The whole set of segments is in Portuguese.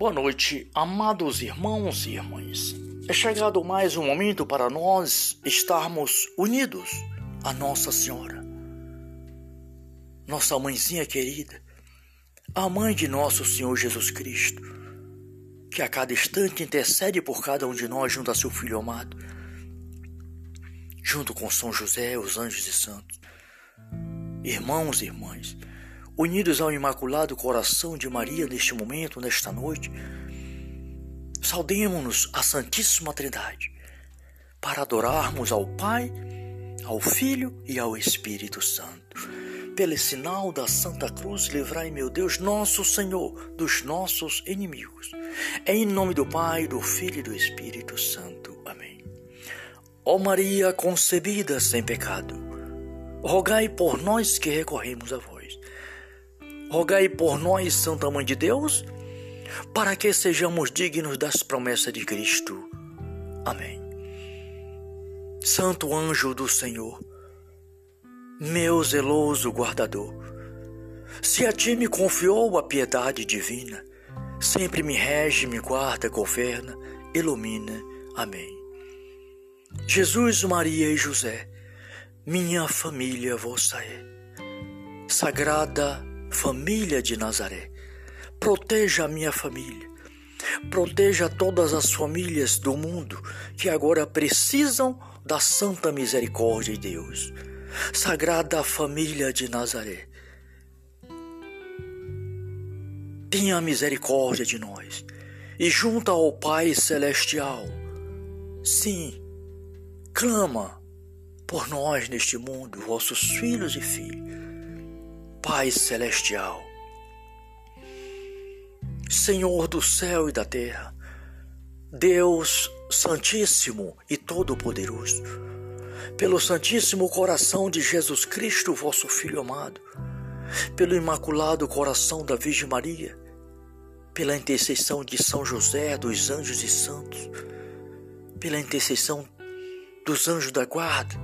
Boa noite, amados irmãos e irmãs. É chegado mais um momento para nós estarmos unidos a Nossa Senhora, nossa mãezinha querida, a mãe de nosso Senhor Jesus Cristo, que a cada instante intercede por cada um de nós junto a seu Filho amado, junto com São José, os anjos e santos. Irmãos e irmãs, unidos ao Imaculado Coração de Maria neste momento, nesta noite, saudemos-nos a Santíssima Trindade para adorarmos ao Pai, ao Filho e ao Espírito Santo. Pelo sinal da Santa Cruz, livrai, meu Deus, nosso Senhor, dos nossos inimigos. Em nome do Pai, do Filho e do Espírito Santo. Amém. Ó Maria concebida sem pecado, rogai por nós que recorremos a vós rogai por nós, Santa Mãe de Deus, para que sejamos dignos das promessas de Cristo. Amém. Santo anjo do Senhor, meu zeloso guardador, se a ti me confiou a piedade divina, sempre me rege, me guarda, governa, ilumina. Amém. Jesus, Maria e José, minha família vossa é. Sagrada família de Nazaré. Proteja a minha família. Proteja todas as famílias do mundo que agora precisam da santa misericórdia de Deus. Sagrada família de Nazaré. Tenha misericórdia de nós e junto ao Pai Celestial. Sim, clama por nós neste mundo, vossos filhos e filhas Pai Celestial, Senhor do céu e da terra, Deus Santíssimo e Todo-Poderoso, pelo Santíssimo Coração de Jesus Cristo, vosso Filho amado, pelo Imaculado Coração da Virgem Maria, pela intercessão de São José, dos anjos e santos, pela intercessão dos anjos da guarda,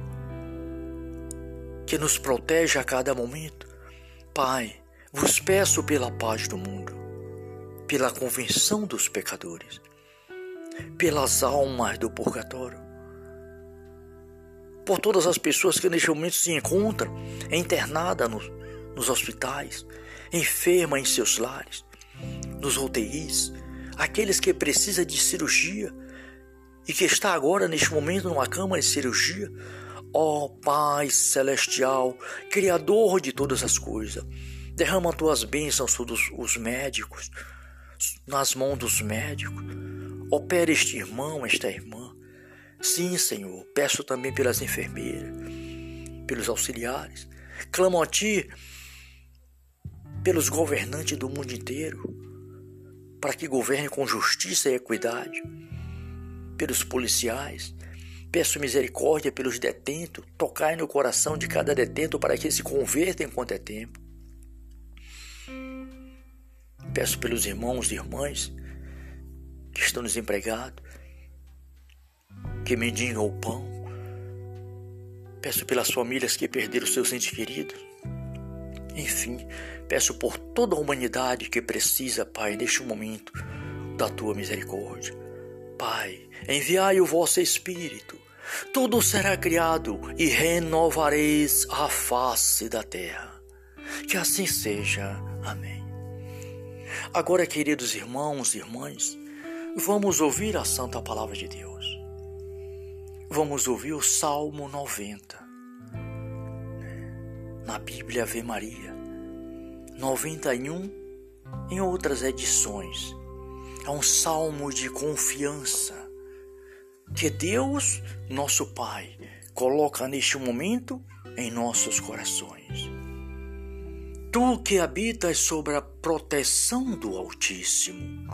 que nos protege a cada momento, Pai, vos peço pela paz do mundo, pela convenção dos pecadores, pelas almas do purgatório, por todas as pessoas que neste momento se encontram internadas nos, nos hospitais, enfermas em seus lares, nos UTIs, aqueles que precisam de cirurgia e que está agora neste momento numa cama de cirurgia, Ó oh, Pai Celestial, Criador de todas as coisas, derrama tuas bênçãos sobre os médicos, nas mãos dos médicos. Opera este irmão, esta irmã. Sim, Senhor, peço também pelas enfermeiras, pelos auxiliares. Clamo a Ti pelos governantes do mundo inteiro, para que governe com justiça e equidade, pelos policiais, Peço misericórdia pelos detentos, tocai no coração de cada detento para que se converta enquanto é tempo. Peço pelos irmãos e irmãs que estão desempregados, que mendigam o pão. Peço pelas famílias que perderam seus entes queridos. Enfim, peço por toda a humanidade que precisa, Pai, neste momento, da tua misericórdia. Pai, enviai o vosso Espírito, tudo será criado e renovareis a face da terra. Que assim seja. Amém. Agora, queridos irmãos e irmãs, vamos ouvir a santa palavra de Deus. Vamos ouvir o Salmo 90. Na Bíblia Ave Maria, 91 em outras edições é um salmo de confiança que Deus, nosso Pai, coloca neste momento em nossos corações. Tu que habitas sobre a proteção do Altíssimo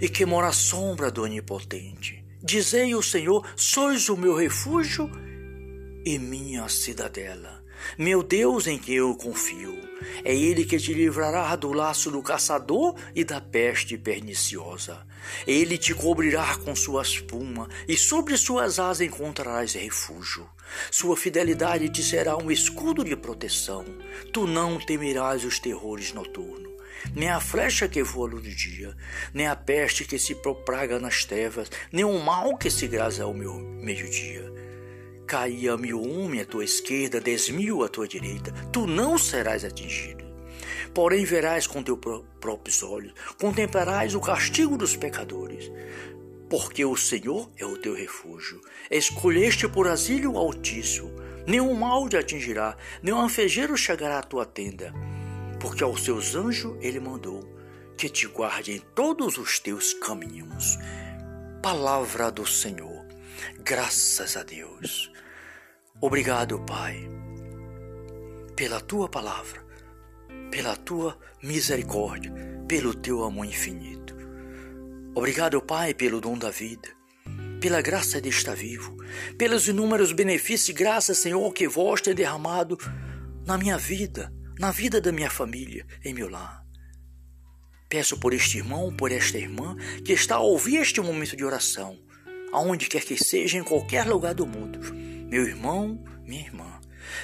e que mora à sombra do Onipotente, dizei ao Senhor: sois o meu refúgio e minha cidadela meu Deus em quem eu confio. É Ele que te livrará do laço do caçador e da peste perniciosa. Ele te cobrirá com sua espuma, e sobre suas asas encontrarás refúgio. Sua fidelidade te será um escudo de proteção. Tu não temerás os terrores noturnos nem a flecha que voa no dia, nem a peste que se propaga nas trevas, nem o mal que se grasa ao meu meio-dia. Caia mil homens à tua esquerda, dez mil à tua direita, tu não serás atingido. Porém verás com teus próprios olhos, contemplarás o castigo dos pecadores porque o Senhor é o teu refúgio. Escolheste por asilo o Altíssimo. Nenhum mal te atingirá, nenhum anfejeiro chegará à tua tenda. Porque aos seus anjos ele mandou que te guarde em todos os teus caminhos. Palavra do Senhor. Graças a Deus. Obrigado, Pai, pela tua palavra, pela tua misericórdia, pelo teu amor infinito. Obrigado, Pai, pelo dom da vida, pela graça de estar vivo, pelos inúmeros benefícios e graças, Senhor, que vós tem derramado na minha vida, na vida da minha família, em meu lar. Peço por este irmão, por esta irmã que está a ouvir este momento de oração, aonde quer que seja, em qualquer lugar do mundo. Meu irmão, minha irmã,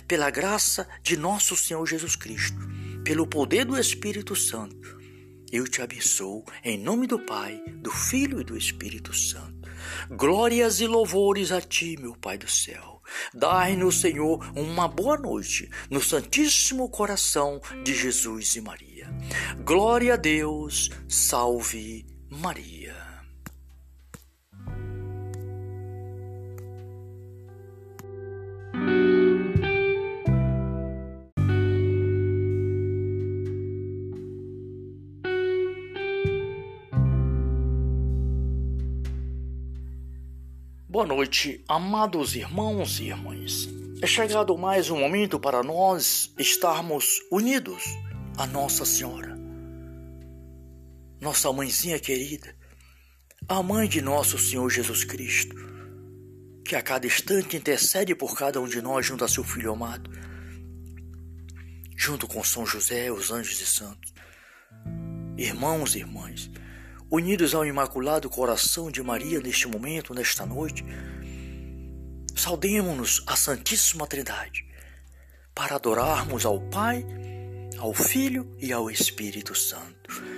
pela graça de nosso Senhor Jesus Cristo, pelo poder do Espírito Santo, eu te abençoo em nome do Pai, do Filho e do Espírito Santo. Glórias e louvores a ti, meu Pai do céu. Dai-nos, Senhor, uma boa noite no Santíssimo Coração de Jesus e Maria. Glória a Deus, salve Maria. Boa noite, amados irmãos e irmãs. É chegado mais um momento para nós estarmos unidos a Nossa Senhora, nossa mãezinha querida, a mãe de nosso Senhor Jesus Cristo, que a cada instante intercede por cada um de nós junto a seu Filho amado, junto com São José, os anjos e santos. Irmãos e irmãs, unidos ao Imaculado Coração de Maria neste momento, nesta noite, saudemos-nos a Santíssima Trindade para adorarmos ao Pai, ao Filho e ao Espírito Santo.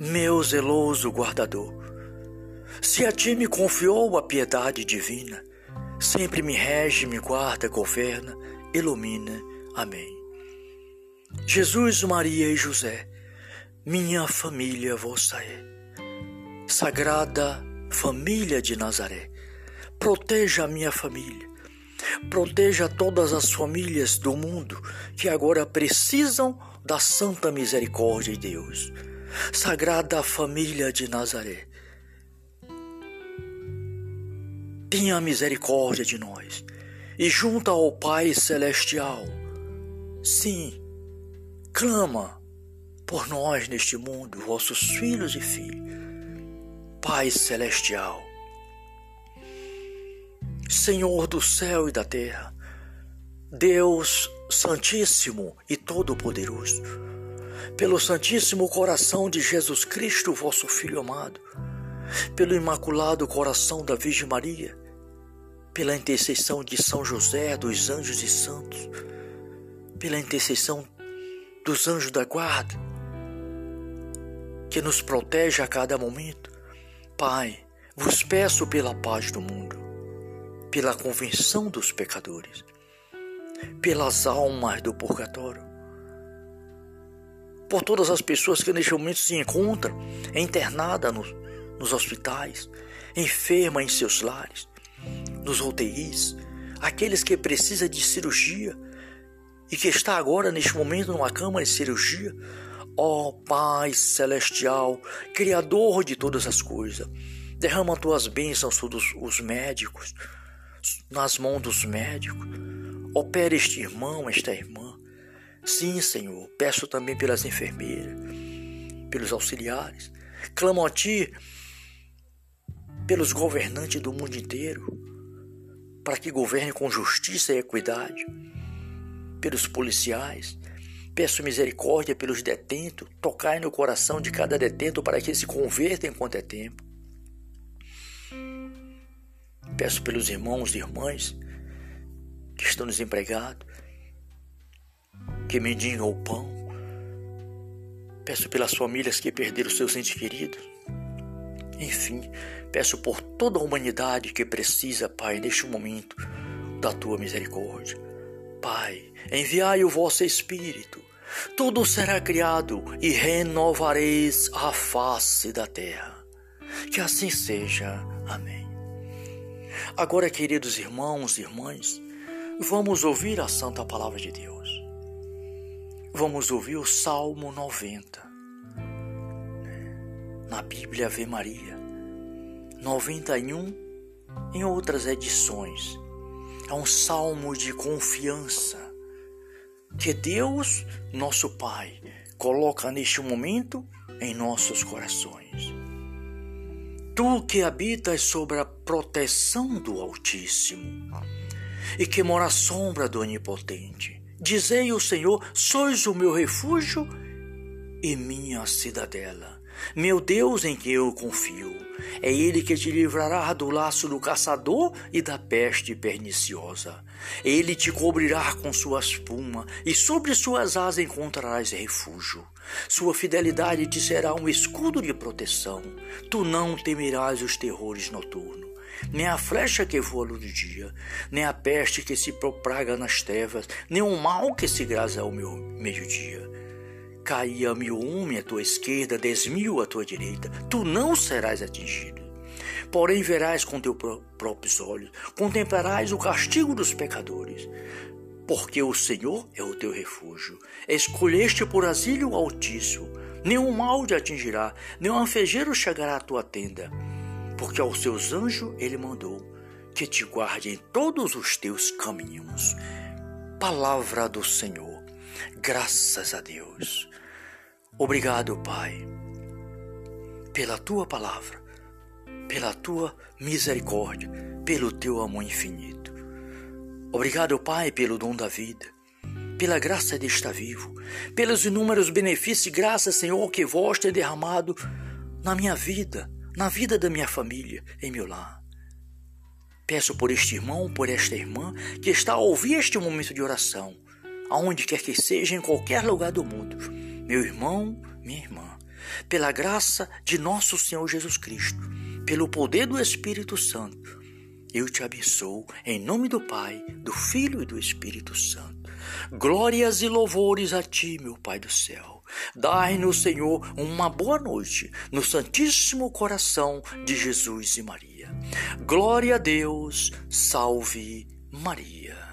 meu zeloso guardador, se a ti me confiou a piedade divina, sempre me rege, me guarda, governa, ilumina. Amém. Jesus, Maria e José, minha família vossa é. Sagrada família de Nazaré. Proteja a minha família. Proteja todas as famílias do mundo que agora precisam da santa misericórdia de Deus. Sagrada família de Nazaré. Tenha misericórdia de nós e junto ao Pai Celestial. Sim, clama por nós neste mundo, vossos filhos e filhas Pai Celestial, Senhor do céu e da terra, Deus Santíssimo e Todo-Poderoso, pelo Santíssimo Coração de Jesus Cristo, vosso Filho amado, pelo Imaculado Coração da Virgem Maria, pela intercessão de São José, dos anjos e santos, pela intercessão dos anjos da guarda, que nos protege a cada momento, Pai, vos peço pela paz do mundo, pela convenção dos pecadores, pelas almas do purgatório, por todas as pessoas que neste momento se encontram internadas nos, nos hospitais, enfermas em seus lares, nos UTIs, aqueles que precisam de cirurgia e que está agora neste momento numa cama de cirurgia, Ó oh, Pai Celestial, Criador de todas as coisas, derrama tuas bênçãos sobre os médicos, nas mãos dos médicos. Opera este irmão, esta irmã. Sim, Senhor, peço também pelas enfermeiras, pelos auxiliares, Clamo a Ti pelos governantes do mundo inteiro, para que governe com justiça e equidade, pelos policiais. Peço misericórdia pelos detentos, tocai no coração de cada detento para que se converta enquanto é tempo. Peço pelos irmãos e irmãs que estão desempregados, que mendigam o pão. Peço pelas famílias que perderam seus entes queridos. Enfim, peço por toda a humanidade que precisa, Pai, neste momento, da tua misericórdia. Pai, enviai o vosso Espírito, tudo será criado e renovareis a face da terra. Que assim seja. Amém. Agora, queridos irmãos e irmãs, vamos ouvir a santa palavra de Deus. Vamos ouvir o Salmo 90. Na Bíblia Ave Maria. 91 em outras edições. É um salmo de confiança que Deus, nosso Pai, coloca neste momento em nossos corações. Tu que habitas sobre a proteção do Altíssimo e que mora à sombra do Onipotente, dizei ao Senhor: sois o meu refúgio e minha cidadela, meu Deus em quem eu confio. É Ele que te livrará do laço do caçador e da peste perniciosa. Ele te cobrirá com sua espuma, e sobre suas asas encontrarás refúgio. Sua fidelidade te será um escudo de proteção. Tu não temerás os terrores noturnos, nem a flecha que voa no dia, nem a peste que se propaga nas trevas, nem o mal que se grasa ao meu meio-dia. Caia mil homem à tua esquerda, dez mil à tua direita, tu não serás atingido. Porém verás com teus próprios olhos, contemplarás o castigo dos pecadores. Porque o Senhor é o teu refúgio. Escolheste por asilo o Altíssimo. Nenhum mal te atingirá, nenhum anfejeiro chegará à tua tenda. Porque aos seus anjos ele mandou que te guarde em todos os teus caminhos. Palavra do Senhor. Graças a Deus. Obrigado, Pai, pela tua palavra, pela tua misericórdia, pelo teu amor infinito. Obrigado, Pai, pelo dom da vida, pela graça de estar vivo, pelos inúmeros benefícios e graças, Senhor, que vós tem derramado na minha vida, na vida da minha família, em meu lar. Peço por este irmão, por esta irmã que está a ouvir este momento de oração aonde quer que seja, em qualquer lugar do mundo. Meu irmão, minha irmã, pela graça de nosso Senhor Jesus Cristo, pelo poder do Espírito Santo, eu te abençoo em nome do Pai, do Filho e do Espírito Santo. Glórias e louvores a ti, meu Pai do céu. Dai-nos, Senhor, uma boa noite no Santíssimo Coração de Jesus e Maria. Glória a Deus, salve Maria.